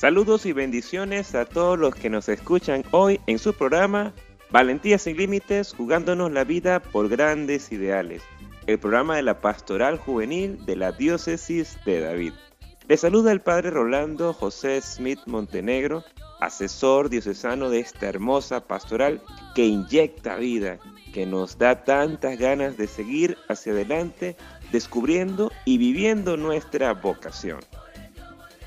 Saludos y bendiciones a todos los que nos escuchan hoy en su programa Valentía sin Límites, jugándonos la vida por grandes ideales, el programa de la Pastoral Juvenil de la Diócesis de David. Le saluda el Padre Rolando José Smith Montenegro, asesor diocesano de esta hermosa pastoral que inyecta vida, que nos da tantas ganas de seguir hacia adelante, descubriendo y viviendo nuestra vocación.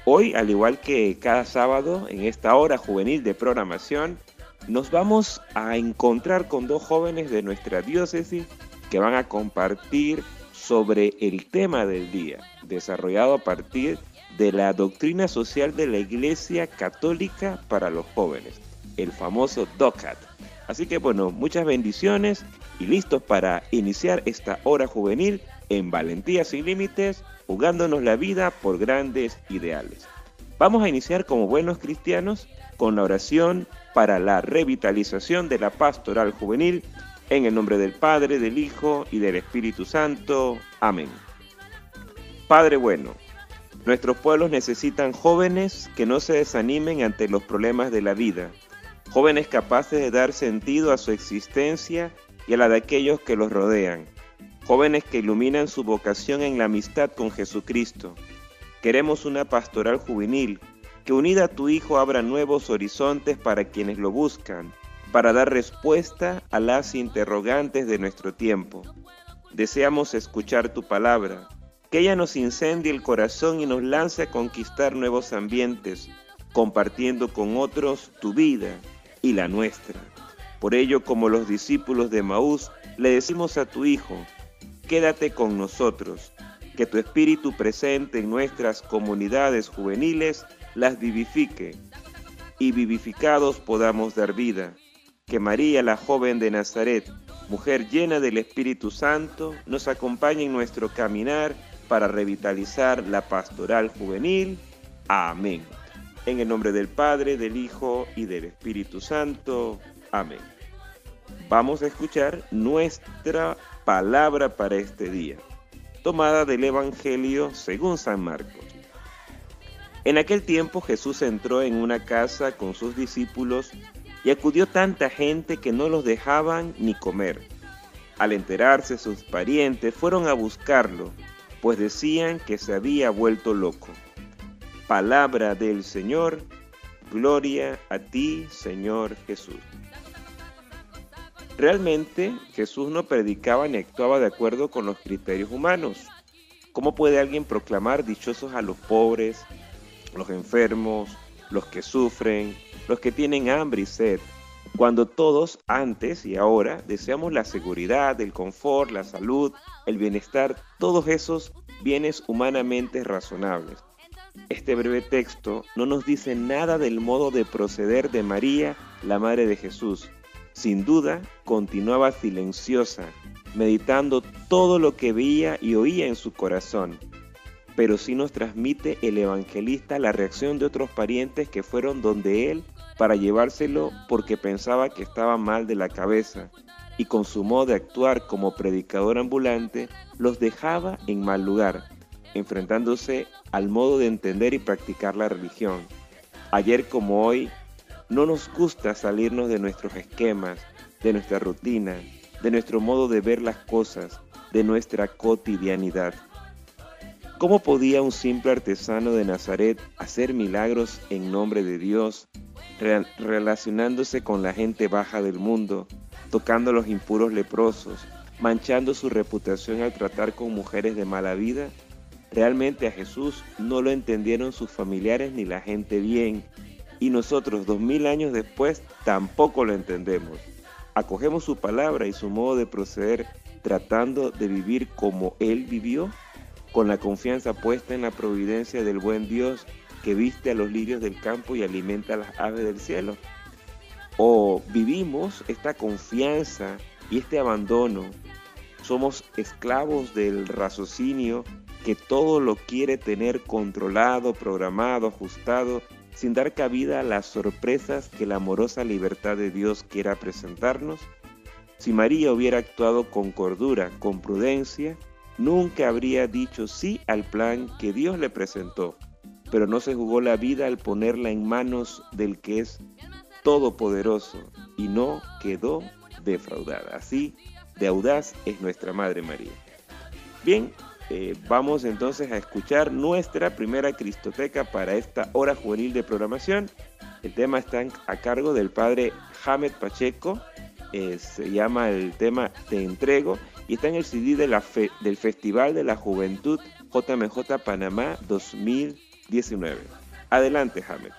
Hoy, al igual que cada sábado, en esta hora juvenil de programación, nos vamos a encontrar con dos jóvenes de nuestra diócesis que van a compartir sobre el tema del día, desarrollado a partir de la doctrina social de la Iglesia Católica para los jóvenes, el famoso DOCAT. Así que bueno, muchas bendiciones y listos para iniciar esta hora juvenil en Valentía sin Límites jugándonos la vida por grandes ideales. Vamos a iniciar como buenos cristianos con la oración para la revitalización de la pastoral juvenil en el nombre del Padre, del Hijo y del Espíritu Santo. Amén. Padre bueno, nuestros pueblos necesitan jóvenes que no se desanimen ante los problemas de la vida, jóvenes capaces de dar sentido a su existencia y a la de aquellos que los rodean, jóvenes que iluminan su vocación en la amistad con Jesucristo. Queremos una pastoral juvenil que unida a tu Hijo abra nuevos horizontes para quienes lo buscan, para dar respuesta a las interrogantes de nuestro tiempo. Deseamos escuchar tu palabra, que ella nos incendie el corazón y nos lance a conquistar nuevos ambientes, compartiendo con otros tu vida y la nuestra. Por ello, como los discípulos de Maús, le decimos a tu Hijo, quédate con nosotros, que tu espíritu presente en nuestras comunidades juveniles las vivifique, y vivificados podamos dar vida. Que María, la joven de Nazaret, mujer llena del Espíritu Santo, nos acompañe en nuestro caminar para revitalizar la pastoral juvenil. Amén. En el nombre del Padre, del Hijo y del Espíritu Santo. Amén. Vamos a escuchar nuestra palabra para este día, tomada del Evangelio según San Marcos. En aquel tiempo Jesús entró en una casa con sus discípulos y acudió tanta gente que no los dejaban ni comer. Al enterarse sus parientes fueron a buscarlo, pues decían que se había vuelto loco. Palabra del Señor, gloria a ti, Señor Jesús. Realmente Jesús no predicaba ni actuaba de acuerdo con los criterios humanos. ¿Cómo puede alguien proclamar dichosos a los pobres, los enfermos, los que sufren, los que tienen hambre y sed, cuando todos antes y ahora deseamos la seguridad, el confort, la salud, el bienestar, todos esos bienes humanamente razonables? Este breve texto no nos dice nada del modo de proceder de María, la Madre de Jesús, sin duda, continuaba silenciosa, meditando todo lo que veía y oía en su corazón. Pero sí nos transmite el evangelista la reacción de otros parientes que fueron donde él para llevárselo porque pensaba que estaba mal de la cabeza y con su modo de actuar como predicador ambulante los dejaba en mal lugar, enfrentándose al modo de entender y practicar la religión. Ayer como hoy, no nos gusta salirnos de nuestros esquemas, de nuestra rutina, de nuestro modo de ver las cosas, de nuestra cotidianidad. ¿Cómo podía un simple artesano de Nazaret hacer milagros en nombre de Dios, relacionándose con la gente baja del mundo, tocando los impuros leprosos, manchando su reputación al tratar con mujeres de mala vida? Realmente a Jesús no lo entendieron sus familiares ni la gente bien, y nosotros dos mil años después tampoco lo entendemos. Acogemos su palabra y su modo de proceder tratando de vivir como Él vivió, con la confianza puesta en la providencia del buen Dios que viste a los lirios del campo y alimenta a las aves del cielo. O vivimos esta confianza y este abandono. Somos esclavos del raciocinio que todo lo quiere tener controlado, programado, ajustado sin dar cabida a las sorpresas que la amorosa libertad de Dios quiera presentarnos? Si María hubiera actuado con cordura, con prudencia, nunca habría dicho sí al plan que Dios le presentó. pero no se jugó la vida al ponerla en manos del que es todopoderoso y no quedó defraudada. Así de audaz es nuestra Madre María. Bien, eh, vamos entonces a escuchar nuestra primera Cristoteca para esta hora juvenil de programación. El tema está a cargo del padre Hamed Pacheco, eh, se llama el tema Te entrego y está en el CD del Festival de la Juventud JMJ Panamá 2019. Adelante, Hamed.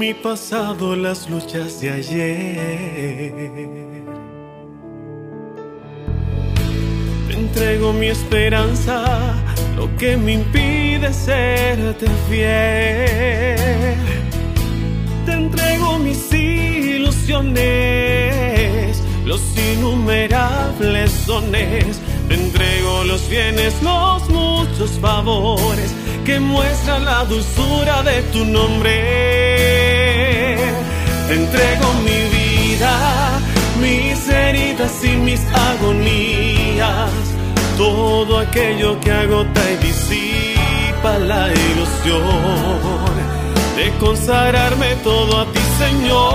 Mi pasado, las luchas de ayer. Te entrego mi esperanza, lo que me impide serte fiel. Te entrego mis ilusiones, los innumerables dones. Te entrego los bienes, los muchos favores que muestran la dulzura de tu nombre te entrego mi vida, mis heridas y mis agonías, todo aquello que agota y disipa la ilusión de consagrarme todo a ti, Señor.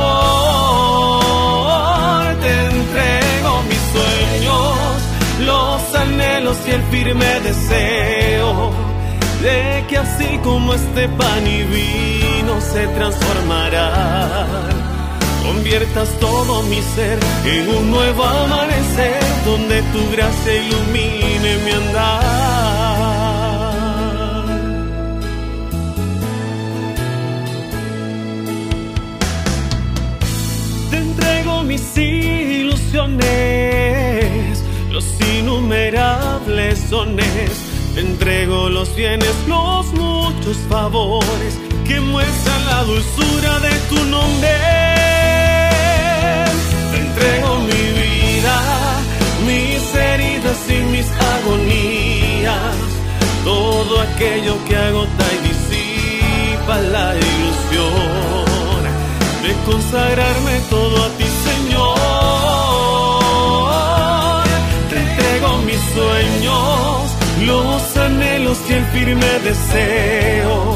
Te entrego mis sueños, los anhelos y el firme deseo de que así como este pan y vino se transformará conviertas todo mi ser en un nuevo amanecer donde tu gracia ilumine mi andar. Te entrego mis ilusiones, los innumerables dones. Te entrego los bienes, los muchos favores que muestran la dulzura de tu nombre entrego mi vida, mis heridas y mis agonías, todo aquello que agota y disipa la ilusión de consagrarme todo a ti, Señor. Te entrego mis sueños, los anhelos y el firme deseo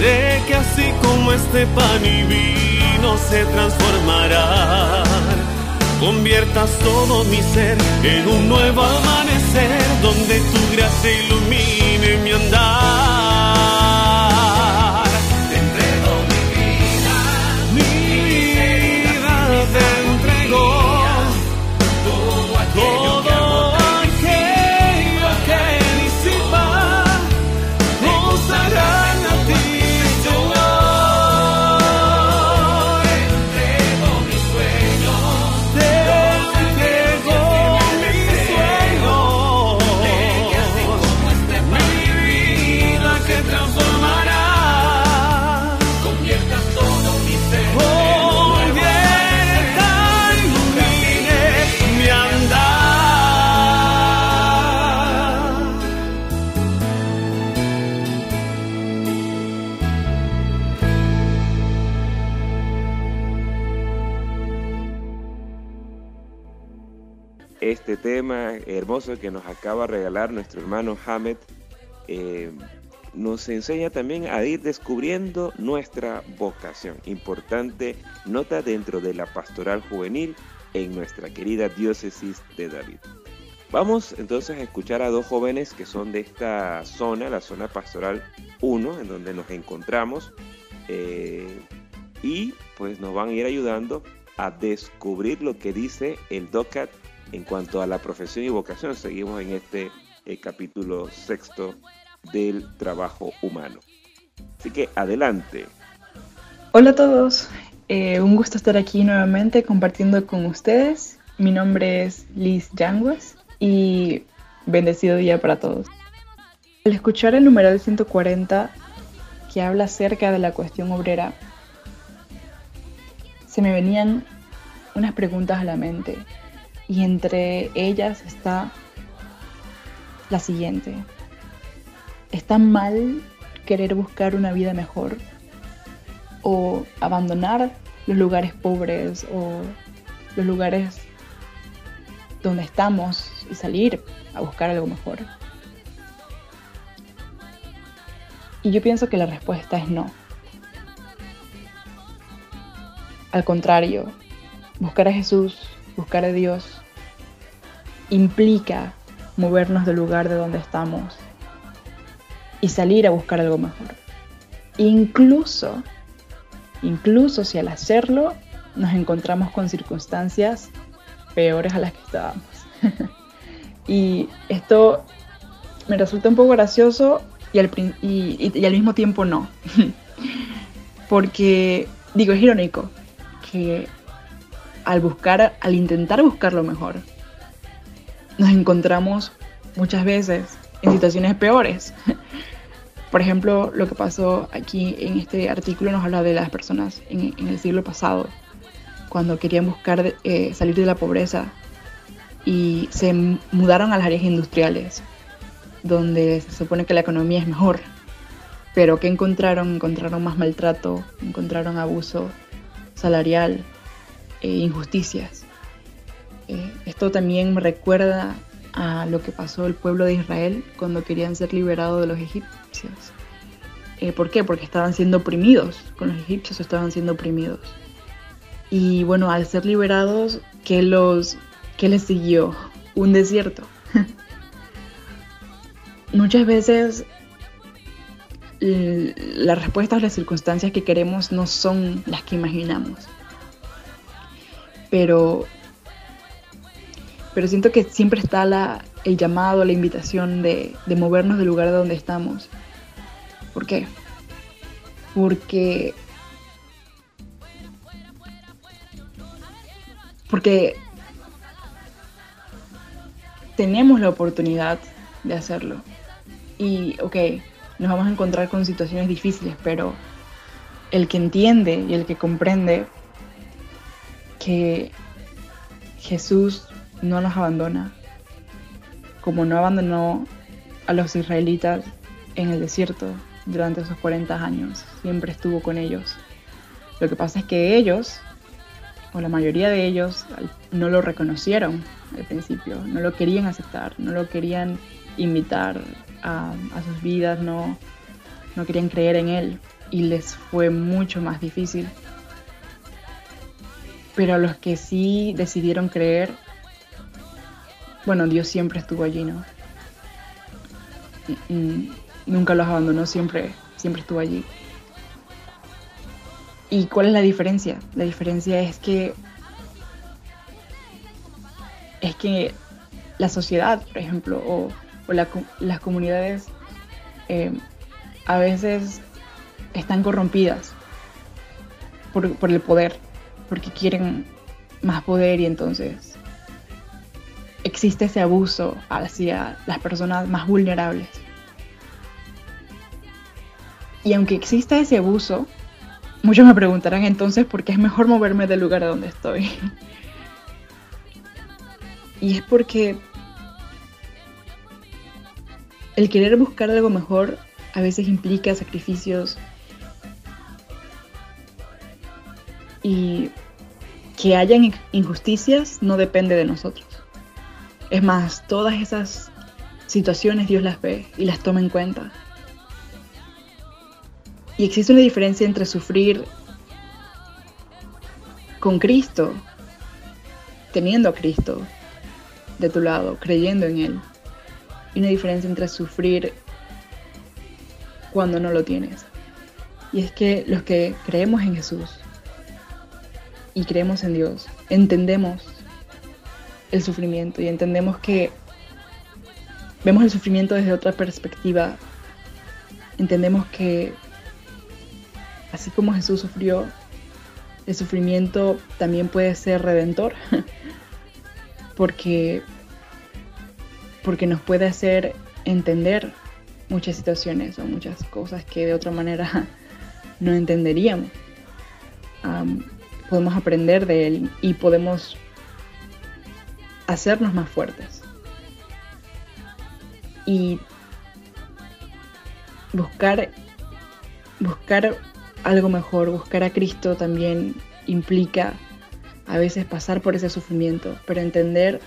de que así como este pan y vino se transformará conviertas todo mi ser en un nuevo amanecer donde tu gracia ilumine mi andar. Tema hermoso que nos acaba de regalar nuestro hermano Hamed eh, nos enseña también a ir descubriendo nuestra vocación. Importante nota dentro de la pastoral juvenil en nuestra querida diócesis de David. Vamos entonces a escuchar a dos jóvenes que son de esta zona, la zona pastoral 1, en donde nos encontramos, eh, y pues nos van a ir ayudando a descubrir lo que dice el DOCAT en cuanto a la profesión y vocación. Seguimos en este eh, capítulo sexto del trabajo humano. Así que adelante. Hola a todos, eh, un gusto estar aquí nuevamente compartiendo con ustedes. Mi nombre es Liz Yanguas y bendecido día para todos. Al escuchar el numeral 140 que habla acerca de la cuestión obrera, se me venían unas preguntas a la mente y entre ellas está la siguiente. ¿Está mal querer buscar una vida mejor? ¿O abandonar los lugares pobres o los lugares donde estamos y salir a buscar algo mejor? Y yo pienso que la respuesta es no. Al contrario, buscar a Jesús, buscar a Dios, implica movernos del lugar de donde estamos y salir a buscar algo mejor. Incluso, incluso si al hacerlo nos encontramos con circunstancias peores a las que estábamos. y esto me resulta un poco gracioso y al, y al mismo tiempo no. Porque, digo, es irónico que al buscar, al intentar buscar lo mejor, nos encontramos muchas veces en situaciones peores. Por ejemplo, lo que pasó aquí en este artículo nos habla de las personas en, el siglo pasado, cuando querían buscar eh, salir de la pobreza y se mudaron a las áreas industriales, donde se supone que la economía es mejor. Pero ¿qué encontraron? Encontraron más maltrato, encontraron abuso salarial, e injusticias. Eh, esto también me recuerda a lo que pasó el pueblo de Israel cuando querían ser liberados de los egipcios. Eh, ¿Por qué? Porque estaban siendo oprimidos, con los egipcios estaban siendo oprimidos. Y bueno, al ser liberados, ¿qué, los, qué les siguió? Un desierto. Muchas veces las respuestas a las circunstancias que queremos no son las que imaginamos. Pero pero siento que siempre está el llamado, la invitación de, de movernos del lugar donde estamos. ¿Por qué? Porque porque tenemos la oportunidad de hacerlo. Y, ok, nos vamos a encontrar con situaciones difíciles, pero el que entiende y el que comprende que Jesús no nos abandona, como no abandonó a los israelitas en el desierto durante esos 40 años, siempre estuvo con ellos. Lo que pasa es que ellos, o la mayoría de ellos, no lo reconocieron al principio, no lo querían aceptar, no lo querían invitar a, sus vidas, no, no querían creer en Él y les fue mucho más difícil. Pero a los que sí decidieron creer, bueno, Dios siempre estuvo allí, ¿no? nunca los abandonó, siempre, siempre estuvo allí. ¿Y cuál es la diferencia? La diferencia es que es que la sociedad, por ejemplo, o, las comunidades eh, a veces están corrompidas por, por el poder, porque quieren más poder y entonces existe ese abuso hacia las personas más vulnerables. Y aunque exista ese abuso, muchos me preguntarán entonces por qué es mejor moverme del lugar donde estoy. y es porque el querer buscar algo mejor a veces implica sacrificios y que hayan injusticias no depende de nosotros. Es más, todas esas situaciones Dios las ve y las toma en cuenta. Y existe una diferencia entre sufrir con Cristo, teniendo a Cristo de tu lado, creyendo en Él, y una diferencia entre sufrir cuando no lo tienes. Y es que los que creemos en Jesús y creemos en Dios, entendemos el sufrimiento y entendemos que vemos el sufrimiento desde otra perspectiva. Entendemos que así como Jesús sufrió, el sufrimiento también puede ser redentor, porque, porque nos puede hacer entender muchas situaciones o muchas cosas que de otra manera no entenderíamos. podemos aprender de él y podemos hacernos más fuertes. Y buscar, buscar algo mejor, buscar a Cristo también implica a veces pasar por ese sufrimiento, pero entender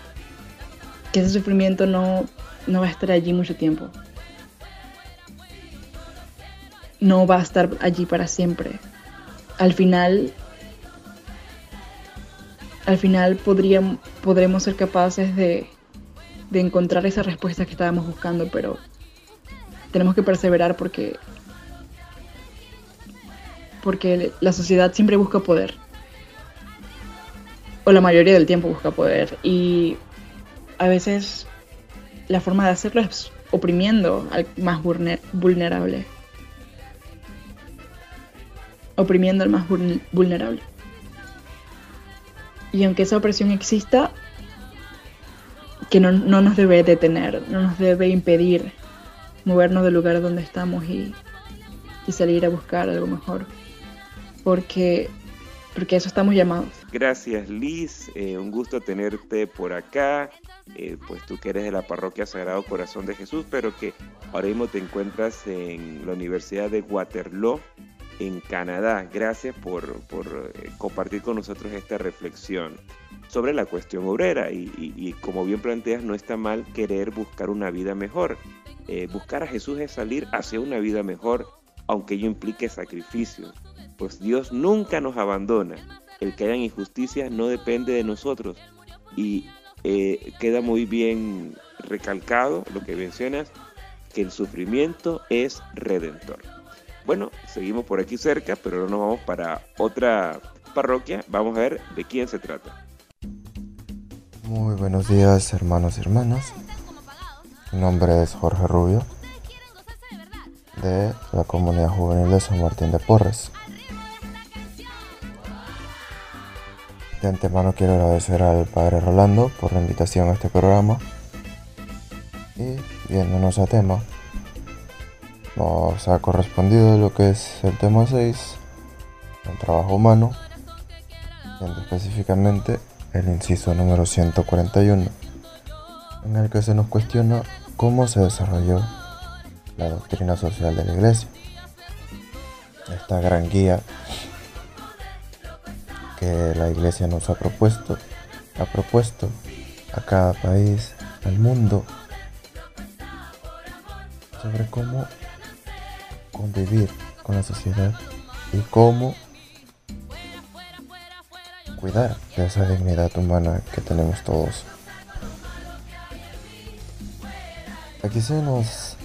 que ese sufrimiento no, no va a estar allí mucho tiempo. No va a estar allí para siempre. Al final, al final podríamos, podremos ser capaces de, de encontrar esa respuesta que estábamos buscando, pero tenemos que perseverar porque porque la sociedad siempre busca poder. O la mayoría del tiempo busca poder. Y a veces la forma de hacerlo es oprimiendo al más vulnerable. Oprimiendo al más vulnerable y aunque esa opresión exista que no, no nos debe detener no nos debe impedir movernos del lugar donde estamos y, salir a buscar algo mejor. Porque, porque eso estamos llamados. Gracias Liz, eh, un gusto tenerte por acá, eh, pues tú que eres de la parroquia Sagrado Corazón de Jesús, pero que ahora mismo te encuentras en la Universidad de Waterloo, en Canadá. Gracias por, eh, compartir con nosotros esta reflexión sobre la cuestión obrera y, como bien planteas, no está mal querer buscar una vida mejor. Eh, buscar a Jesús es salir hacia una vida mejor, aunque ello implique sacrificio, pues Dios nunca nos abandona. El que haya injusticia no depende de nosotros. Y eh, queda muy bien recalcado lo que mencionas, que el sufrimiento es redentor. Bueno, seguimos por aquí cerca, pero ahora nos vamos para otra parroquia. Vamos a ver de quién se trata. Muy buenos días, hermanos y hermanas. Mi nombre es Jorge Rubio, de la Comunidad Juvenil de San Martín de Porres. De antemano quiero agradecer al Padre Rolando por la invitación a este programa. Y viéndonos a tema, nos ha correspondido lo que es el tema 6, el trabajo humano, específicamente el inciso número 141 en el que se nos cuestiona cómo se desarrolló la doctrina social de la Iglesia. Esta gran guía que la Iglesia nos ha propuesto, ha propuesto a cada país, al mundo, sobre cómo convivir con la sociedad y cómo cuidar de esa dignidad humana que tenemos todos. Aquí se nos,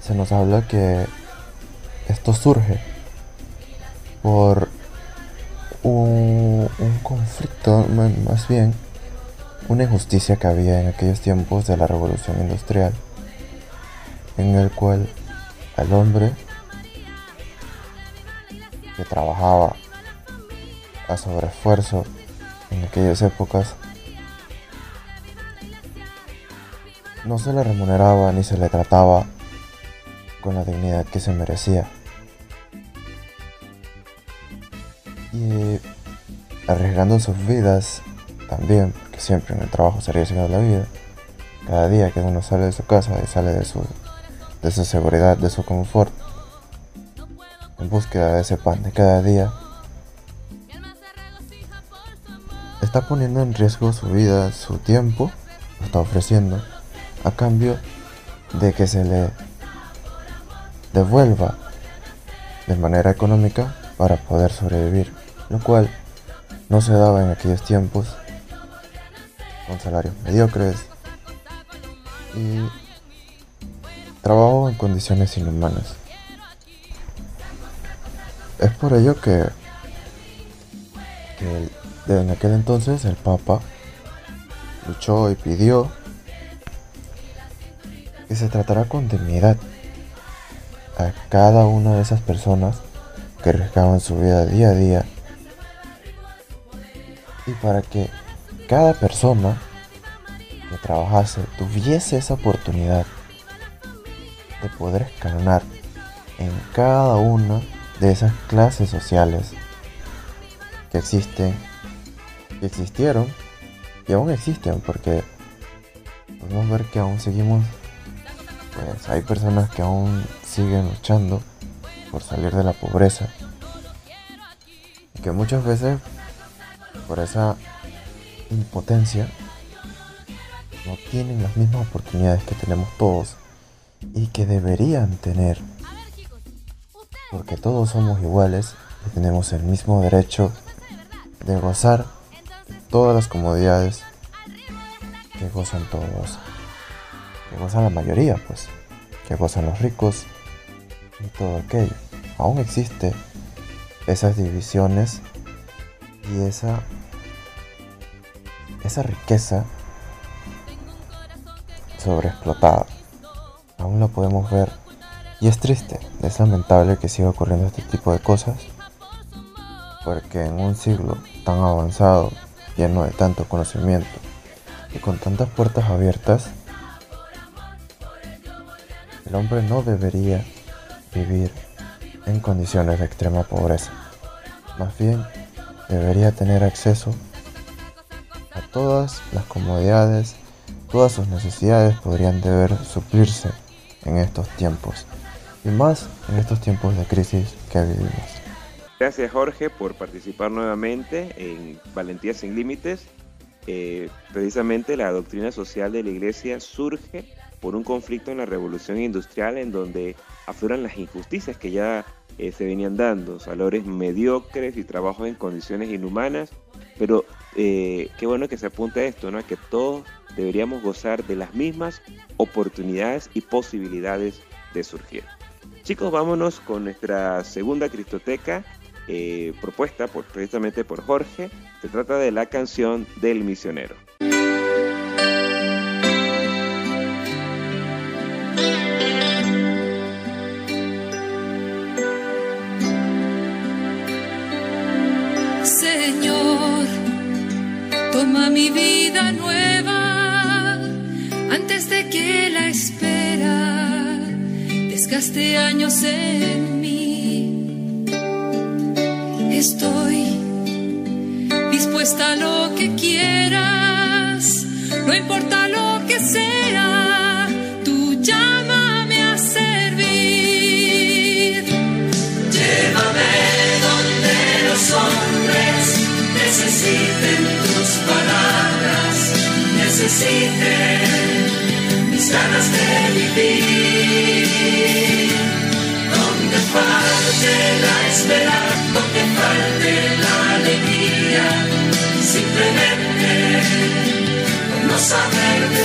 se nos habla que esto surge por un, conflicto, más bien una injusticia que había en aquellos tiempos de la revolución industrial, en el cual al hombre que trabajaba a sobreesfuerzo en aquellas épocas no se le remuneraba ni se le trataba con la dignidad que se merecía. Y arriesgando sus vidas también, que siempre en el trabajo se arriesga la vida, cada día que uno sale de su casa y sale de su, de su seguridad, de su confort, búsqueda de ese pan de cada día, está poniendo en riesgo su vida, su tiempo, lo está ofreciendo a cambio de que se le devuelva de manera económica para poder sobrevivir, lo cual no se daba en aquellos tiempos con salarios mediocres y trabajo en condiciones inhumanas. Es por ello que, que en aquel entonces el Papa luchó y pidió que se tratará con dignidad a cada una de esas personas que arriesgaban su vida día a día y para que cada persona que trabajase tuviese esa oportunidad de poder escalonar en cada una de esas clases sociales que existen, que existieron y aún existen, porque podemos ver que aún seguimos, pues hay personas que aún siguen luchando por salir de la pobreza que muchas veces por esa impotencia no tienen las mismas oportunidades que tenemos todos y que deberían tener porque todos somos iguales y tenemos el mismo derecho de gozar todas las comodidades que gozan todos, que gozan la mayoría, pues, que gozan los ricos y todo aquello. Aún existe esas divisiones y esa esa riqueza sobreexplotada. Aún la podemos ver y es triste, es lamentable que siga ocurriendo este tipo de cosas, porque en un siglo tan avanzado, lleno de tanto conocimiento y con tantas puertas abiertas, el hombre no debería vivir en condiciones de extrema pobreza. Más bien, debería tener acceso a todas las comodidades, todas sus necesidades podrían deber suplirse en estos tiempos y más en estos tiempos de crisis que vivimos. Gracias Jorge por participar nuevamente en Valentía sin Límites. Eh, precisamente la doctrina social de la iglesia surge por un conflicto en la revolución industrial en donde afloran las injusticias que ya eh, se venían dando, valores mediocres y trabajos en condiciones inhumanas, pero eh, qué bueno que se apunte a esto, ¿no? que todos deberíamos gozar de las mismas oportunidades y posibilidades de surgir. Chicos, vámonos con nuestra segunda Cristoteca, eh, propuesta por, precisamente por Jorge. Se trata de la canción del misionero. Señor, toma mi vida nueva antes de que la espera desgaste años en mí. Estoy dispuesta a lo que quieras, no importa lo que sea, tú llámame a servir. Llévame donde los hombres necesiten tus palabras, necesiten ganas de vivir. Donde falte la esperanza, donde falte la alegría, simplemente no saber de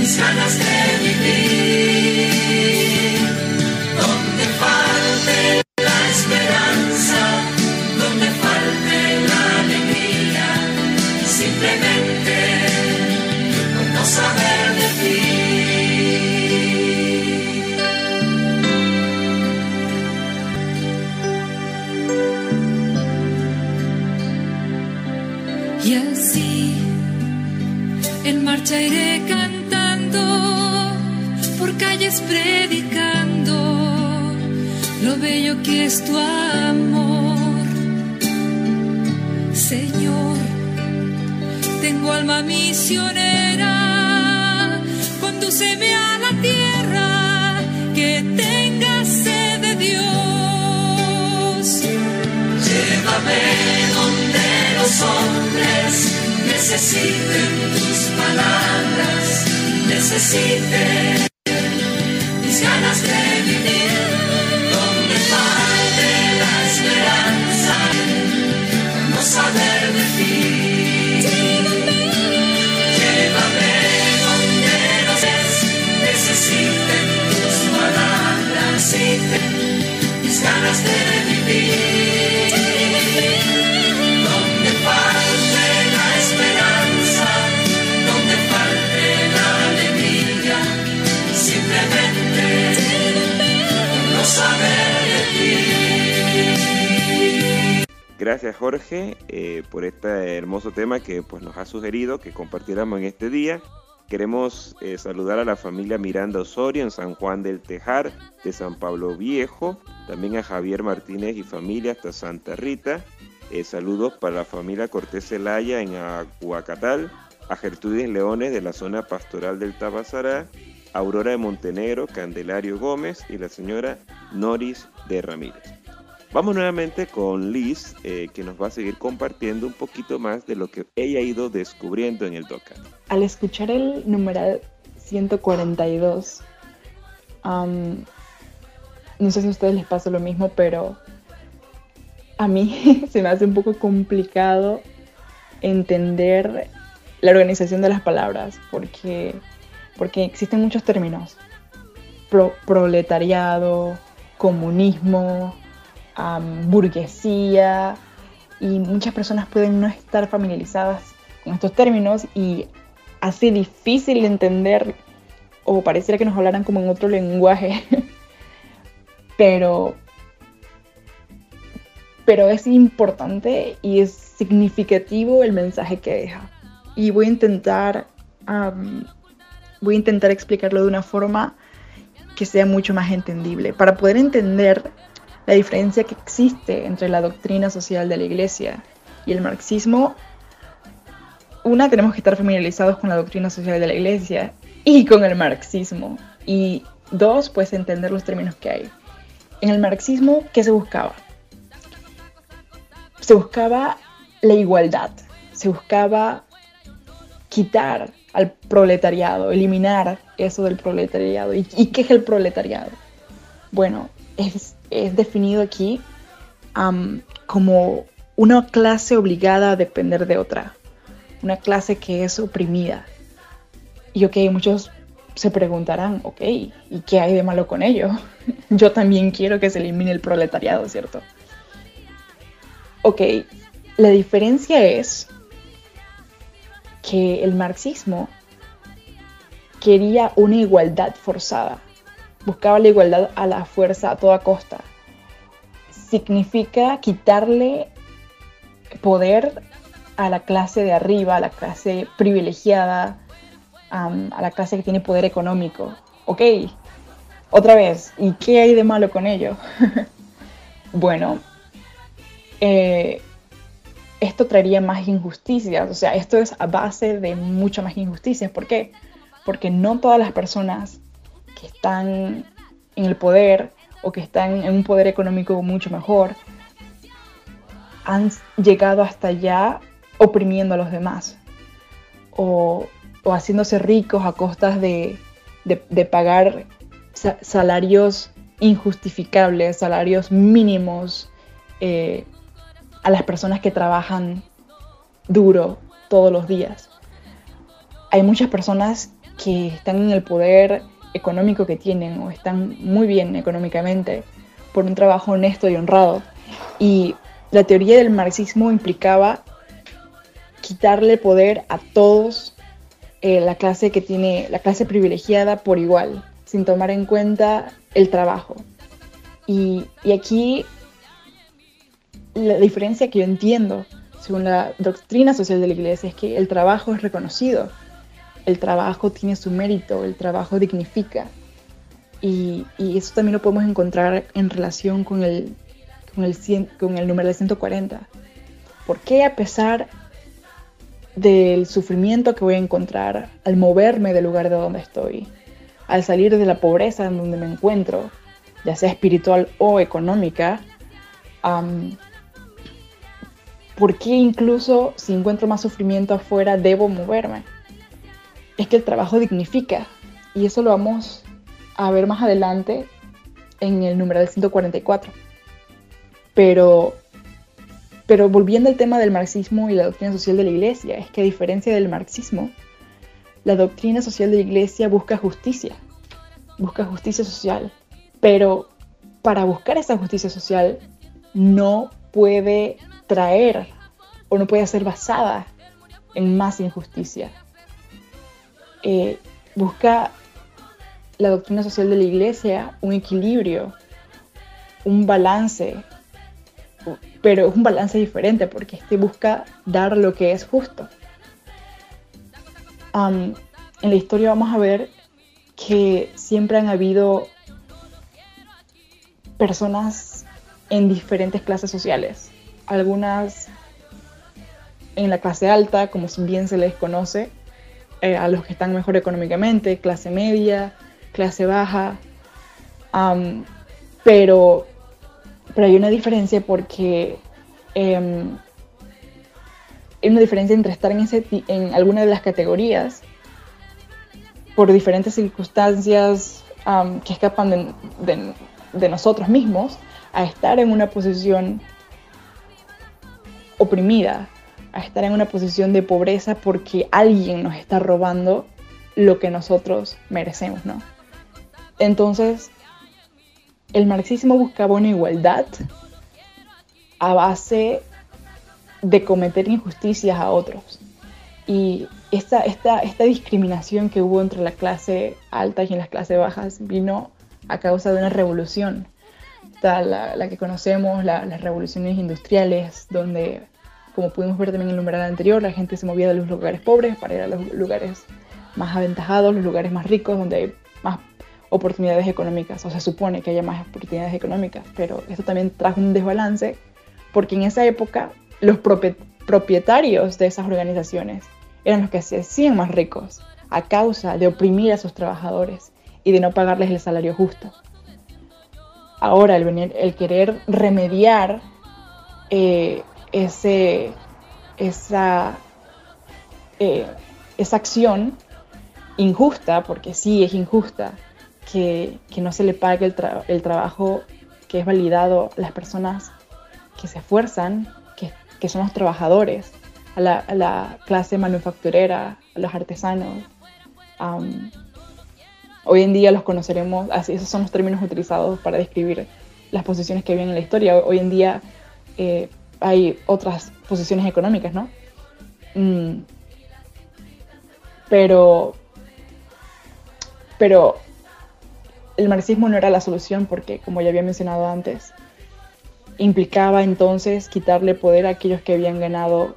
mis ganas de vivir. Donde falte la esperanza, donde falte la alegría, simplemente por no saber de ti. Y así en marcha iré cantando, calles predicando lo bello que es tu amor. Señor, tengo alma misionera, condúceme a la tierra que tenga sed de Dios. Llévame donde los hombres necesiten tus palabras, necesiten las ganas de vivir. Donde falte la esperanza, donde falte la alegría, simplemente no saber ti. Gracias Jorge eh, por este hermoso tema que pues, nos ha sugerido que compartiéramos en este día. Queremos eh, saludar a la familia Miranda Osorio en San Juan del Tejar de San Pablo Viejo, también a Javier Martínez y familia hasta Santa Rita. Eh, saludos para la familia Cortés Zelaya en Aguacatal, a Gertrudis Leones de la zona pastoral del Tabasará, Aurora de Montenegro, Candelario Gómez y la señora Noris de Ramírez. Vamos nuevamente con Liz, eh, que nos va a seguir compartiendo un poquito más de lo que ella ha ido descubriendo en el DOCA. Al escuchar el numeral 142, am, no sé si a ustedes les pasa lo mismo, pero a mí se me hace un poco complicado entender la organización de las palabras, porque, porque existen muchos términos. Pro- proletariado, comunismo, am, burguesía, y muchas personas pueden no estar familiarizadas con estos términos y hace difícil entender o pareciera que nos hablaran como en otro lenguaje. pero, pero es importante y es significativo el mensaje que deja. Y voy a intentar, voy a intentar explicarlo de una forma que sea mucho más entendible. Para poder entender la diferencia que existe entre la doctrina social de la iglesia y el marxismo, una, tenemos que estar familiarizados con la doctrina social de la iglesia y con el marxismo. Y dos, pues entender los términos que hay. En el marxismo, ¿qué se buscaba? Se buscaba la igualdad, se buscaba quitar al proletariado, eliminar eso del proletariado. ¿Y, y qué es el proletariado? Bueno, es, es definido aquí como una clase obligada a depender de otra, una clase que es oprimida. Y ok, muchos se preguntarán, ok, ¿y qué hay de malo con ello? Yo también quiero que se elimine el proletariado, ¿cierto? Ok, la diferencia es que el marxismo quería una igualdad forzada, buscaba la igualdad a la fuerza a toda costa. Significa quitarle poder a la clase de arriba, a la clase privilegiada, a la clase que tiene poder económico. Ok, otra vez, ¿y qué hay de malo con ello? bueno, eh, esto traería más injusticias, o sea, esto es a base de mucho más injusticias. ¿Por qué? Porque no todas las personas que están en el poder o que están en un poder económico mucho mejor han llegado hasta allá oprimiendo a los demás o, o haciéndose ricos a costas de, de, pagar sa salarios injustificables, salarios mínimos eh, a las personas que trabajan duro todos los días. Hay muchas personas que están en el poder económico que tienen o están muy bien económicamente por un trabajo honesto y honrado. Y la teoría del marxismo implicaba quitarle poder a todos eh, la clase que tiene la clase privilegiada por igual, sin tomar en cuenta el trabajo. Y, y aquí la diferencia que yo entiendo, según la doctrina social de la iglesia, es que el trabajo es reconocido, el trabajo tiene su mérito, el trabajo dignifica. Y, eso también lo podemos encontrar en relación con el, con el número de 140. ¿Por qué a pesar del sufrimiento que voy a encontrar al moverme del lugar de donde estoy, al salir de la pobreza en donde me encuentro, ya sea espiritual o económica, um, ¿por qué incluso si encuentro más sufrimiento afuera debo moverme? Es que el trabajo dignifica y eso lo vamos a ver más adelante en el número del 144. Pero, pero volviendo al tema del marxismo y la doctrina social de la iglesia, es que a diferencia del marxismo, la doctrina social de la iglesia busca justicia, busca justicia social, pero para buscar esa justicia social no puede traer o no puede ser basada en más injusticia. Eh, busca la doctrina social de la iglesia un equilibrio, un balance, pero es un balance diferente porque este busca dar lo que es justo. en la historia vamos a ver que siempre han habido personas en diferentes clases sociales. Algunas en la clase alta, como bien se les conoce, eh, a los que están mejor económicamente, clase media, clase baja. pero, pero hay una diferencia porque em, hay una diferencia entre estar en, ese, en alguna de las categorías por diferentes circunstancias que escapan de, de nosotros mismos a estar en una posición oprimida, a estar en una posición de pobreza porque alguien nos está robando lo que nosotros merecemos, ¿no? Entonces, el marxismo buscaba una igualdad a base de cometer injusticias a otros. Y esta, esta, esta discriminación que hubo entre la clase alta y en las clases bajas vino a causa de una revolución, tal la, que conocemos, las revoluciones industriales, donde, como pudimos ver también en el numeral anterior, la gente se movía de los lugares pobres para ir a los lugares más aventajados, los lugares más ricos, donde hay más oportunidades económicas, o se supone que haya más oportunidades económicas, pero esto también trajo un desbalance, porque en esa época los propietarios de esas organizaciones eran los que se hacían más ricos a causa de oprimir a sus trabajadores y de no pagarles el salario justo. Ahora, el, venir, el querer remediar eh, ese, esa, eh, esa acción injusta, porque sí es injusta, que, no se le pague el, el, trabajo que es validado las personas que se esfuerzan, que, que son los trabajadores, a la, la, clase manufacturera, a los artesanos. hoy en día los conoceremos, así, esos son los términos utilizados para describir las posiciones que había en la historia. Hoy en día eh, hay otras posiciones económicas, ¿no? Mm. Pero, pero el marxismo no era la solución porque, como ya había mencionado antes, implicaba entonces quitarle poder a aquellos que habían ganado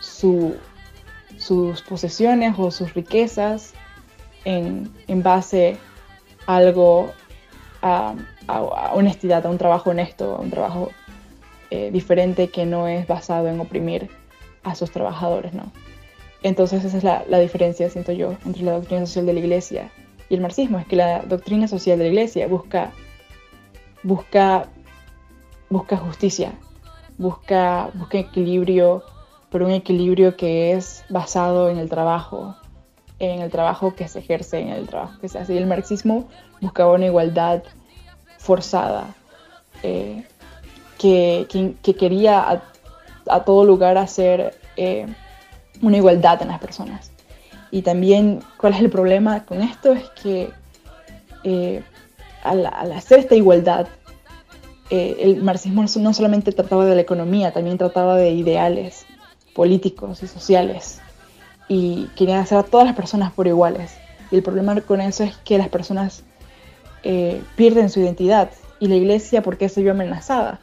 sus posesiones o sus riquezas en, base a algo, a, honestidad, a un trabajo honesto, a un trabajo eh, diferente que no es basado en oprimir a sus trabajadores, ¿no? Entonces esa es la, la diferencia, siento yo, entre la doctrina social de la Iglesia y el marxismo es que la doctrina social de la iglesia busca, busca, busca justicia, busca, busca equilibrio, pero un equilibrio que es basado en el trabajo, en el trabajo que se ejerce, en el trabajo que se hace. Y el marxismo buscaba una igualdad forzada, eh, que, que, quería a, todo lugar hacer eh, una igualdad en las personas. Y también, ¿cuál es el problema con esto? Es que eh, al, hacer esta igualdad, eh, el marxismo no solamente trataba de la economía, también trataba de ideales políticos y sociales. Y quería hacer a todas las personas por iguales. Y el problema con eso es que las personas eh, pierden su identidad. Y la iglesia, ¿por qué se vio amenazada?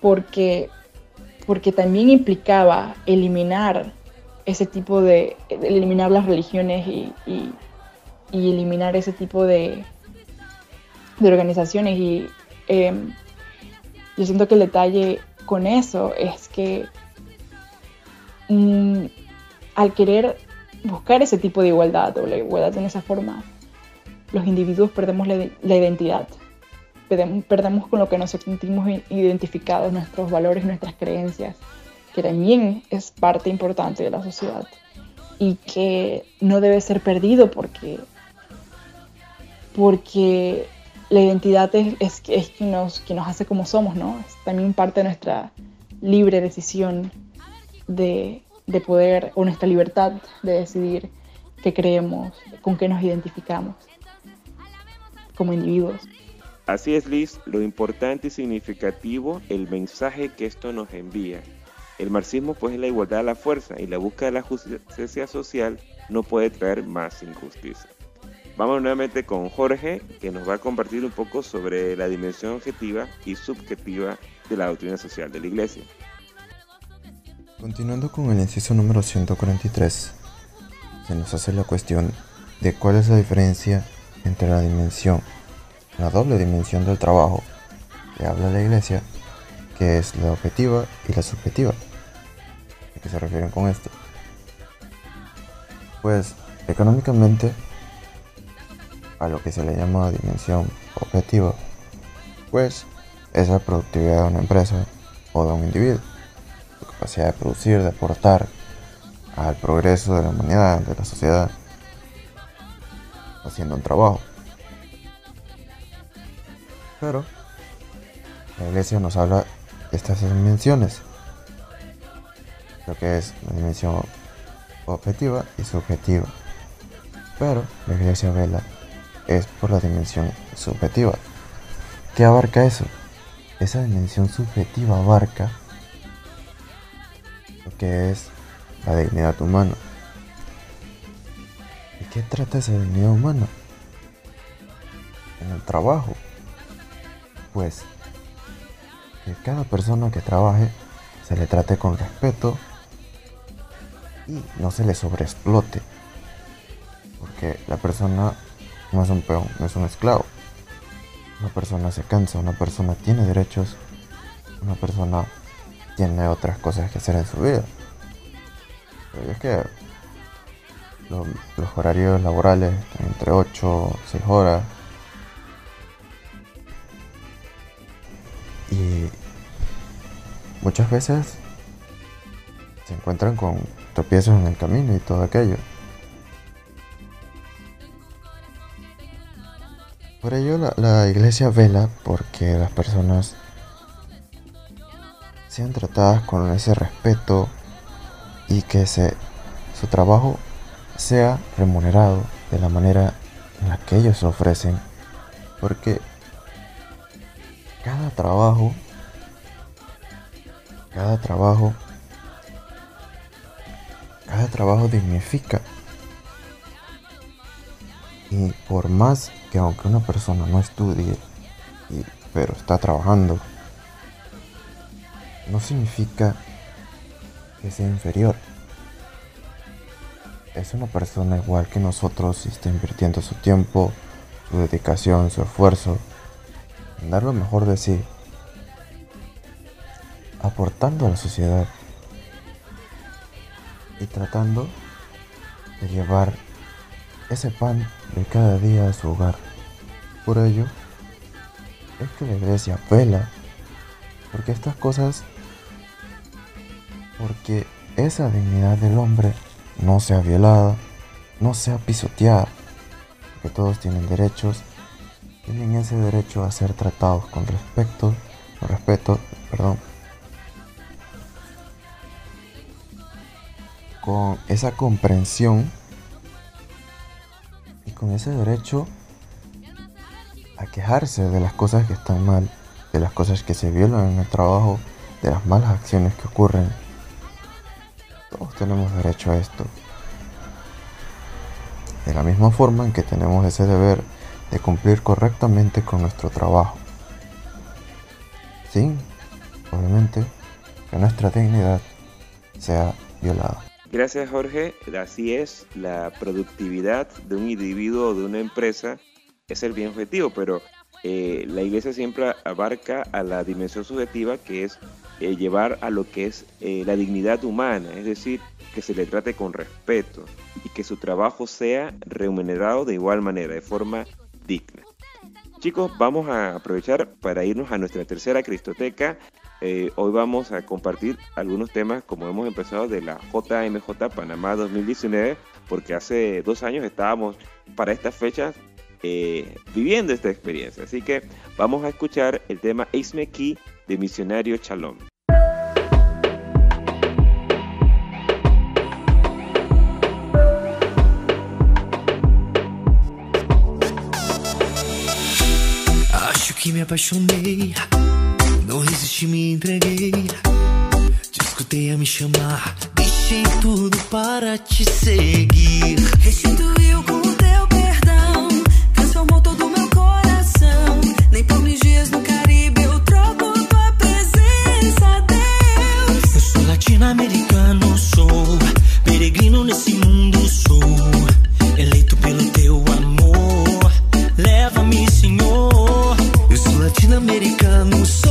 Porque, porque también implicaba eliminar ese tipo de, eliminar las religiones y, eliminar ese tipo de, de organizaciones. Y em, yo siento que el detalle con eso es que mm, al querer buscar ese tipo de igualdad o la igualdad en esa forma, los individuos perdemos la, la identidad. Perdemos, con lo que nos sentimos identificados, nuestros valores, nuestras creencias que también es parte importante de la sociedad y que no debe ser perdido porque, porque la identidad es, es, quien, nos, que nos hace como somos, ¿no? Es también parte de nuestra libre decisión de, de poder, o nuestra libertad de decidir qué creemos, con qué nos identificamos como individuos. Así es, Liz, lo importante y significativo, el mensaje que esto nos envía. El marxismo pues es la igualdad a la fuerza y la búsqueda de la justicia social no puede traer más injusticia. Vamos nuevamente con Jorge, que nos va a compartir un poco sobre la dimensión objetiva y subjetiva de la doctrina social de la Iglesia. Continuando con el inciso número 143, se nos hace la cuestión de cuál es la diferencia entre la dimensión, la doble dimensión del trabajo que habla la Iglesia, que es la objetiva y la subjetiva. ¿A qué se refieren con esto? Pues económicamente a lo que se le llama dimensión objetiva, pues es la productividad de una empresa o de un individuo, su capacidad de producir, de aportar al progreso de la humanidad, de la sociedad, haciendo un trabajo. Pero la iglesia nos habla de estas dimensiones, lo que es la dimensión objetiva y subjetiva. Pero la iglesia vela es por la dimensión subjetiva. ¿Qué abarca eso? Esa dimensión subjetiva abarca lo que es la dignidad humana. ¿Y qué trata esa dignidad humana? En el trabajo. Pues que cada persona que trabaje se le trate con respeto y no se le sobreexplote. Porque la persona no es un peón, no es un esclavo. Una persona se cansa, una persona tiene derechos, una persona tiene otras cosas que hacer en su vida. Pero es que los, horarios laborales entre 8 o 6 horas. Y muchas veces se encuentran con tropiezos en el camino y todo aquello. Por ello la, iglesia vela porque las personas sean tratadas con ese respeto y que se, su trabajo sea remunerado de la manera en la que ellos ofrecen. Porque cada trabajo, cada trabajo, cada trabajo dignifica. Y por más que aunque una persona no estudie, pero está trabajando, no significa que sea inferior. Es una persona igual que nosotros y está invirtiendo su tiempo, su dedicación, su esfuerzo, dar lo mejor de sí, aportando a la sociedad y tratando de llevar ese pan de cada día a su hogar. Por ello, es que la iglesia vela porque estas cosas, porque esa dignidad del hombre no sea violada, no sea pisoteada, porque todos tienen derechos, tienen ese derecho a ser tratados con respeto, con respeto, perdón, con esa comprensión con ese derecho a quejarse de las cosas que están mal, de las cosas que se violan en el trabajo, de las malas acciones que ocurren. Todos tenemos derecho a esto. De la misma forma en que tenemos ese deber de cumplir correctamente con nuestro trabajo. Sin, obviamente, que nuestra dignidad sea violada. Gracias Jorge, así es, la productividad de un individuo o de una empresa es el bien objetivo, pero eh, la iglesia siempre abarca a la dimensión subjetiva que es eh, llevar a lo que es eh, la dignidad humana, es decir, que se le trate con respeto y que su trabajo sea remunerado de igual manera, de forma digna. Chicos, vamos a aprovechar para irnos a nuestra tercera cristoteca eh, hoy vamos a compartir algunos temas, como hemos empezado, de la JMJ Panamá 2019, porque hace dos años estábamos para estas fechas eh, viviendo esta experiencia. Así que vamos a escuchar el tema Isme Key de Misionario Chalón. Que me apaixonei. Não resisti, me entreguei. Te escutei a me chamar. Deixei tudo para te seguir. Restituiu com o teu perdão, transformou todo o meu coração. Nem por mil dias no Caribe eu troco tua presença, Deus. Eu sou latino-americano, sou peregrino nesse mundo, sou americanos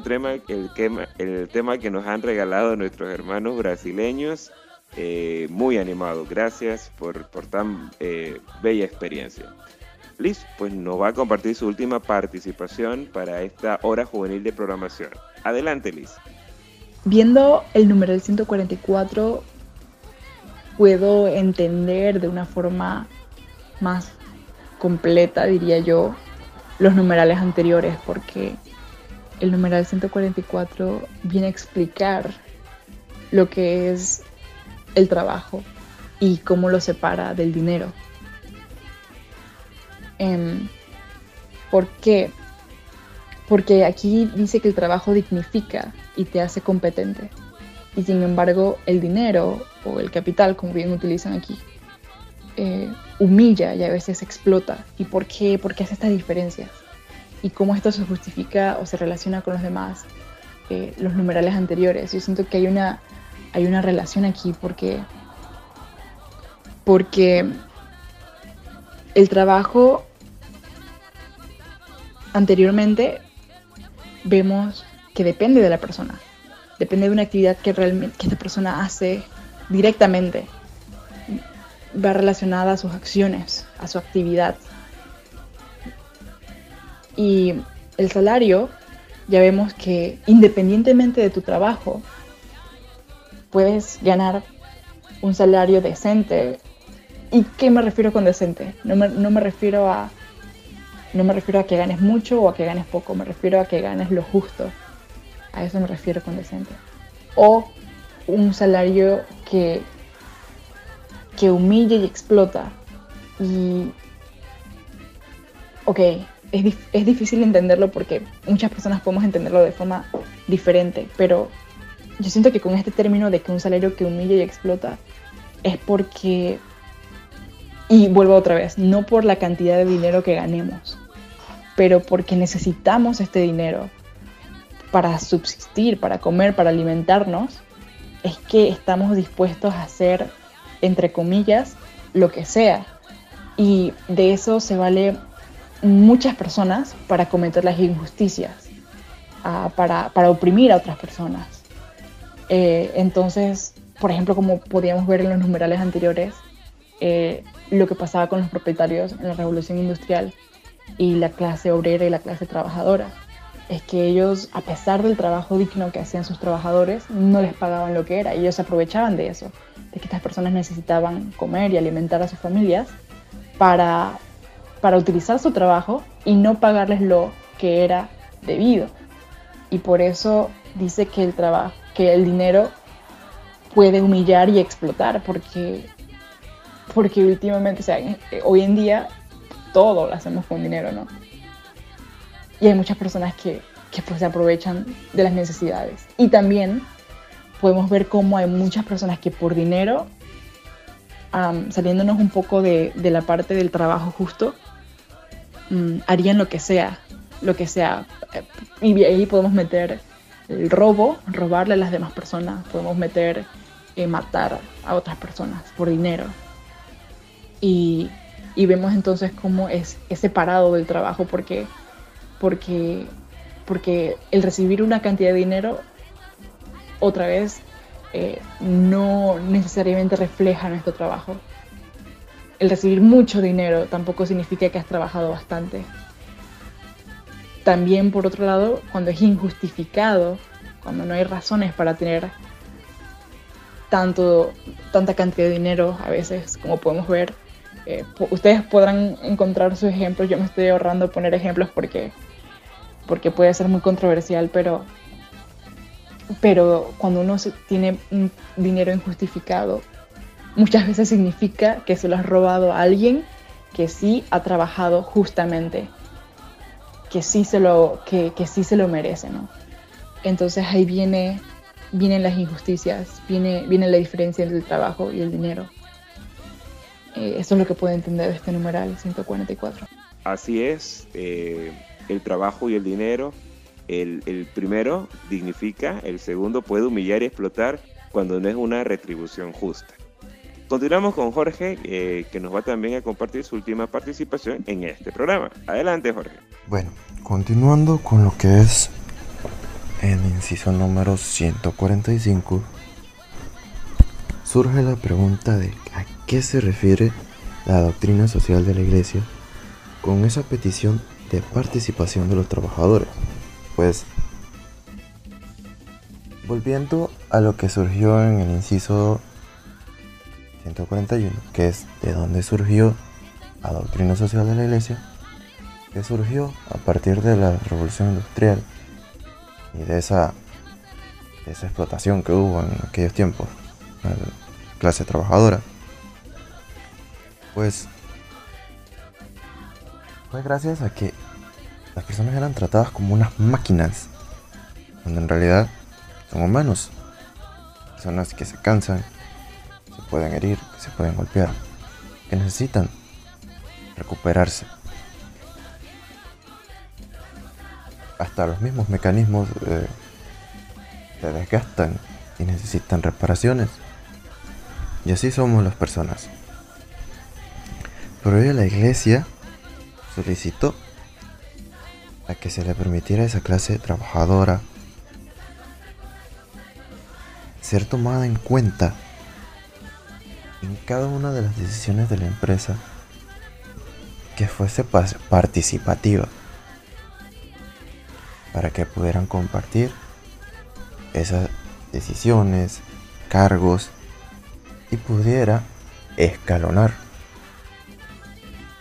Tema el, el tema que nos han regalado nuestros hermanos brasileños. eh, muy animado. Gracias por, por tan eh, bella experiencia. Liz, pues nos va a compartir su última participación para esta hora juvenil de programación. Adelante, Liz. Viendo el numeral 144, puedo entender de una forma más completa, diría yo, los numerales anteriores, porque el numeral 144 viene a explicar lo que es el trabajo y cómo lo separa del dinero. Em, ¿Por qué? Porque aquí dice que el trabajo dignifica y te hace competente. Y sin embargo, el dinero o el capital, como bien utilizan aquí, eh, humilla y a veces explota. ¿Y por qué? ¿Por qué hace estas diferencias? Y cómo esto se justifica o se relaciona con los demás, eh, los numerales anteriores. Yo siento que hay una, hay una relación aquí porque, porque el trabajo anteriormente vemos que depende de la persona, depende de una actividad que realmente que esta persona hace directamente, va relacionada a sus acciones, a su actividad. Y el salario, ya vemos que independientemente de tu trabajo, puedes ganar un salario decente. ¿Y qué me refiero con decente? No me, no me refiero a no me refiero a que ganes mucho o a que ganes poco, me refiero a que ganes lo justo. A eso me refiero con decente. O un salario que, que humille y explota. Y, ok, es, dif- es difícil entenderlo porque muchas personas podemos entenderlo de forma diferente, pero yo siento que con este término de que un salario que humilla y explota es porque, y vuelvo otra vez, no por la cantidad de dinero que ganemos, pero porque necesitamos este dinero para subsistir, para comer, para alimentarnos, es que estamos dispuestos a hacer, entre comillas, lo que sea. Y de eso se vale muchas personas para cometer las injusticias, ah, para, para oprimir a otras personas. Eh, entonces, por ejemplo, como podíamos ver en los numerales anteriores, eh, lo que pasaba con los propietarios en la revolución industrial y la clase obrera y la clase trabajadora es que ellos, a pesar del trabajo digno que hacían sus trabajadores, no les pagaban lo que era. Ellos se aprovechaban de eso, de que estas personas necesitaban comer y alimentar a sus familias para, para utilizar su trabajo y no pagarles lo que era debido. Y por eso dice que el trabajo, que el dinero puede humillar y explotar, porque, porque últimamente, o sea, eh, hoy en día todo lo hacemos con dinero, ¿no? Y hay muchas personas que, que pues se aprovechan de las necesidades. Y también podemos ver cómo hay muchas personas que por dinero, saliéndonos un poco de, de la parte del trabajo justo, mm, harían lo que sea, lo que sea. Eh, Y ahí podemos meter el robo, robarle a las demás personas, podemos meter eh, matar a otras personas por dinero. Y, vemos entonces cómo es, es separado del trabajo porque, porque, porque el recibir una cantidad de dinero, otra vez, eh, no necesariamente refleja nuestro trabajo. El recibir mucho dinero tampoco significa que has trabajado bastante. También, por otro lado, cuando es injustificado, cuando no hay razones para tener tanto, tanta cantidad de dinero, a veces, como podemos ver, eh, ustedes podrán encontrar sus ejemplos. Yo me estoy ahorrando poner ejemplos porque, porque puede ser muy controversial, pero, pero cuando uno tiene dinero injustificado, muchas veces significa que se lo has robado a alguien que sí ha trabajado justamente, que sí se lo, que, que sí se lo merece, ¿no? Entonces ahí viene, vienen las injusticias, viene, viene la diferencia entre el trabajo y el dinero. Eh, eso es lo que puedo entender de este numeral 144. Así es, eh, el trabajo y el dinero, el, el primero dignifica, el segundo puede humillar y explotar cuando no es una retribución justa. Continuamos con Jorge, eh, que nos va también a compartir su última participación en este programa. Adelante, Jorge. Bueno, continuando con lo que es el inciso número 145, surge la pregunta de a qué se refiere la doctrina social de la Iglesia con esa petición de participación de los trabajadores. Pues, volviendo a lo que surgió en el inciso 141, que es de dónde surgió la doctrina social de la Iglesia, que surgió a partir de la revolución industrial y de esa, de esa explotación que hubo en aquellos tiempos, la clase trabajadora, pues fue gracias a que las personas eran tratadas como unas máquinas, cuando en realidad son humanos, personas que se cansan, pueden herir, se pueden golpear, que necesitan recuperarse. Hasta los mismos mecanismos eh, se desgastan y necesitan reparaciones. Y así somos las personas. Por ello la iglesia solicitó a que se le permitiera a esa clase trabajadora ser tomada en cuenta en cada una de las decisiones de la empresa que fuese participativa para que pudieran compartir esas decisiones, cargos y pudiera escalonar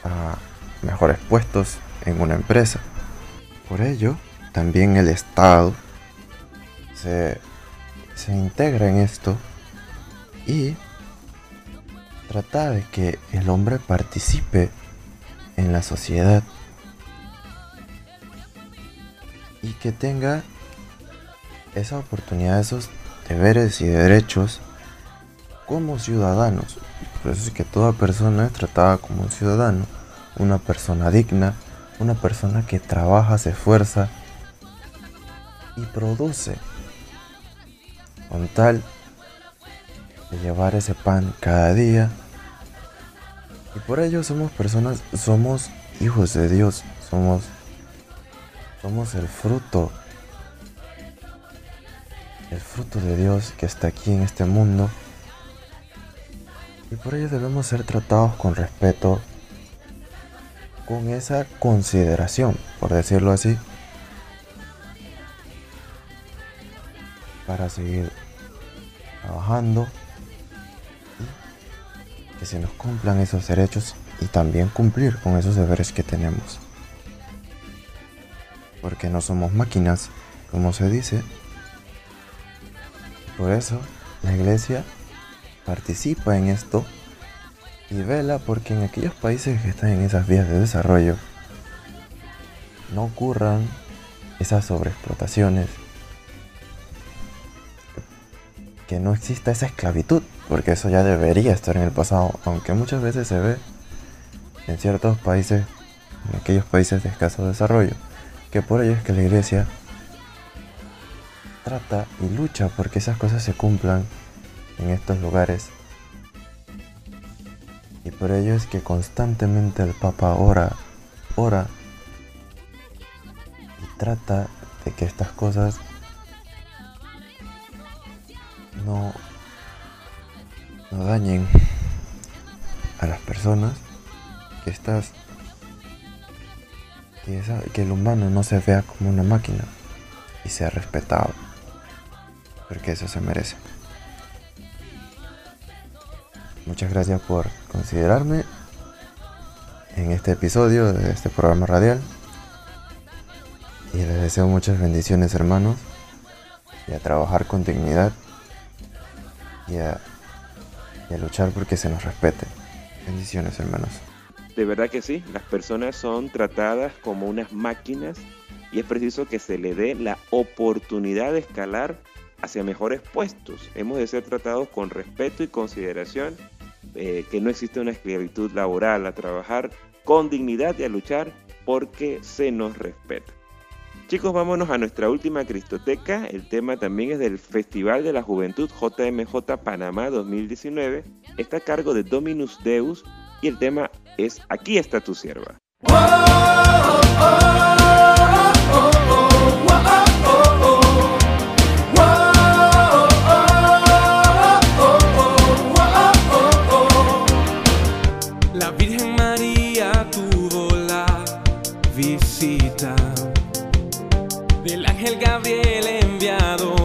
a mejores puestos en una empresa. Por ello, también el Estado se, se integra en esto y trata de que el hombre participe en la sociedad y que tenga esa oportunidad, esos deberes y derechos como ciudadanos. Por eso es que toda persona es tratada como un ciudadano, una persona digna, una persona que trabaja, se esfuerza y produce con tal de llevar ese pan cada día. Y por ello somos personas, somos hijos de Dios, somos somos el fruto el fruto de Dios que está aquí en este mundo. Y por ello debemos ser tratados con respeto, con esa consideración, por decirlo así, para seguir trabajando que se nos cumplan esos derechos y también cumplir con esos deberes que tenemos. Porque no somos máquinas, como se dice. Por eso la iglesia participa en esto y vela porque en aquellos países que están en esas vías de desarrollo no ocurran esas sobreexplotaciones, que no exista esa esclavitud, porque eso ya debería estar en el pasado, aunque muchas veces se ve en ciertos países, en aquellos países de escaso desarrollo, que por ello es que la iglesia trata y lucha porque esas cosas se cumplan en estos lugares. Y por ello es que constantemente el Papa ora, ora y trata de que estas cosas dañen a las personas, que estas que, esa- que el humano no se vea como una máquina y sea respetado, porque eso se merece. Muchas gracias por considerarme en este episodio de este programa radial. Y les deseo muchas bendiciones hermanos. Y a trabajar con dignidad. Y a, y a luchar porque se nos respete. Bendiciones hermanos. De verdad que sí, las personas son tratadas como unas máquinas y es preciso que se le dé la oportunidad de escalar hacia mejores puestos. Hemos de ser tratados con respeto y consideración, eh, que no existe una esclavitud laboral, a trabajar con dignidad y a luchar porque se nos respeta. Chicos, vámonos a nuestra última Cristoteca. El tema también es del Festival de la Juventud JMJ Panamá 2019. Está a cargo de Dominus Deus y el tema es Aquí está tu sierva. La Virgen María ángel Gabriel enviado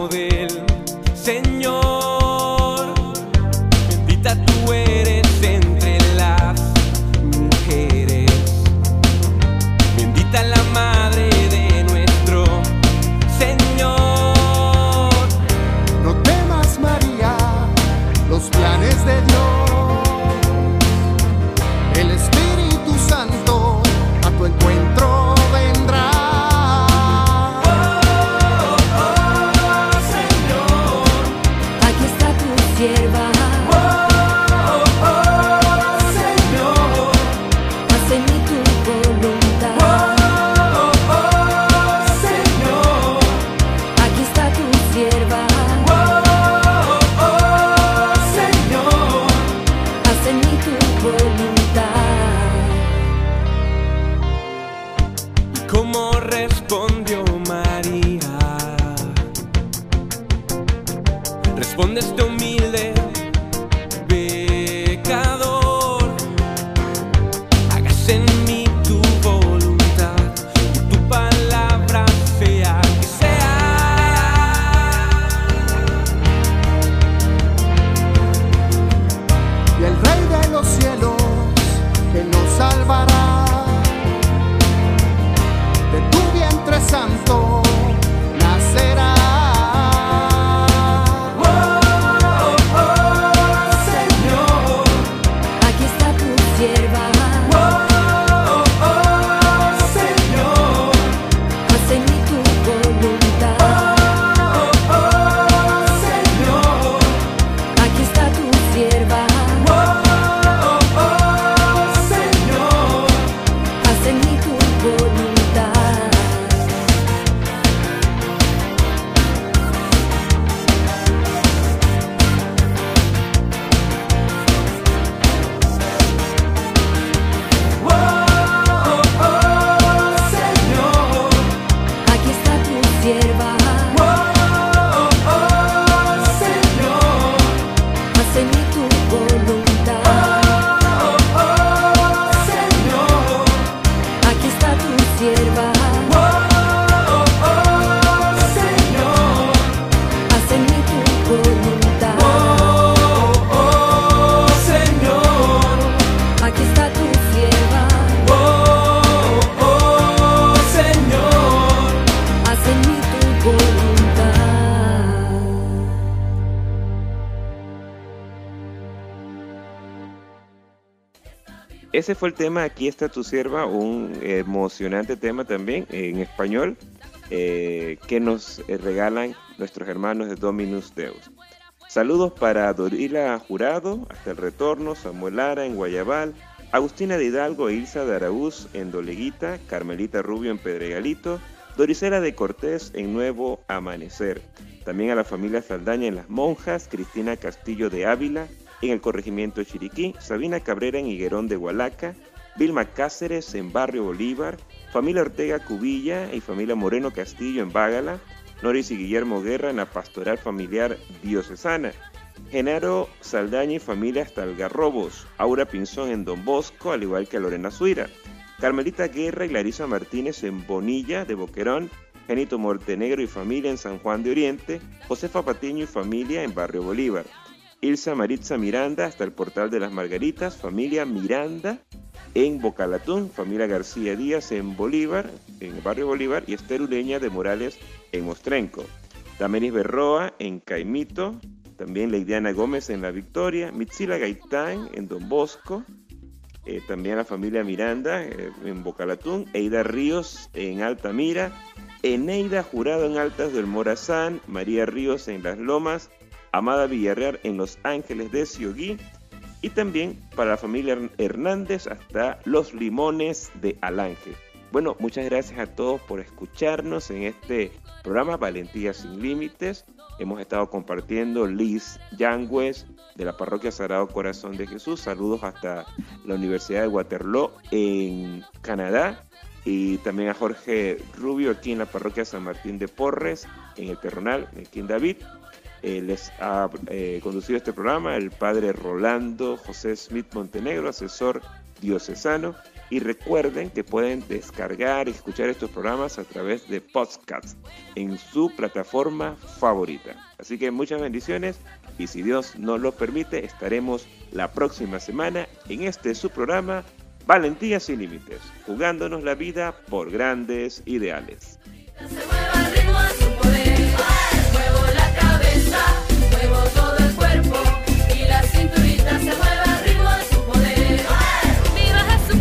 Ese fue el tema, aquí está tu sierva, un emocionante tema también en español eh, que nos eh, regalan nuestros hermanos de Dominus Deus. Saludos para Dorila Jurado, hasta el retorno, Samuel Lara en Guayabal, Agustina de Hidalgo e Ilsa de Araúz en Doleguita, Carmelita Rubio en Pedregalito, Doricela de Cortés en Nuevo Amanecer. También a la familia Saldaña en Las Monjas, Cristina Castillo de Ávila en el corregimiento Chiriquí, Sabina Cabrera en Higuerón de Hualaca, Vilma Cáceres en Barrio Bolívar, familia Ortega Cubilla y familia Moreno Castillo en Bágala, Noris y Guillermo Guerra en la Pastoral Familiar Diocesana, Genaro Saldaña y familia hasta Algarrobos, Aura Pinzón en Don Bosco, al igual que Lorena Suira, Carmelita Guerra y Larisa Martínez en Bonilla de Boquerón, Genito Montenegro y familia en San Juan de Oriente, Josefa Patiño y familia en Barrio Bolívar, Ilsa Maritza Miranda hasta el Portal de las Margaritas, familia Miranda en Bocalatún, familia García Díaz en Bolívar, en el barrio Bolívar, y Esther Ureña de Morales en Mostrenco. Damenis Berroa en Caimito, también Leidiana Gómez en La Victoria, Mitzila Gaitán en Don Bosco, eh, también la familia Miranda eh, en Bocalatún, Eida Ríos en Altamira, Eneida Jurado en Altas del Morazán, María Ríos en Las Lomas, Amada Villarreal en Los Ángeles de Ciogui y también para la familia Hernández hasta Los Limones de Alange. Bueno, muchas gracias a todos por escucharnos en este programa Valentía sin Límites. Hemos estado compartiendo Liz Yangües de la Parroquia Sagrado Corazón de Jesús. Saludos hasta la Universidad de Waterloo en Canadá. Y también a Jorge Rubio aquí en la Parroquia San Martín de Porres, en el Terronal, aquí en David. Eh, les ha eh, conducido este programa el padre Rolando José Smith Montenegro, asesor diocesano. Y recuerden que pueden descargar y escuchar estos programas a través de podcasts en su plataforma favorita. Así que muchas bendiciones y si Dios nos lo permite, estaremos la próxima semana en este su programa Valentía sin Límites, jugándonos la vida por grandes ideales. Vivo todo el cuerpo y la cinturita se mueve arriba ritmo de su poder. Viva Jesús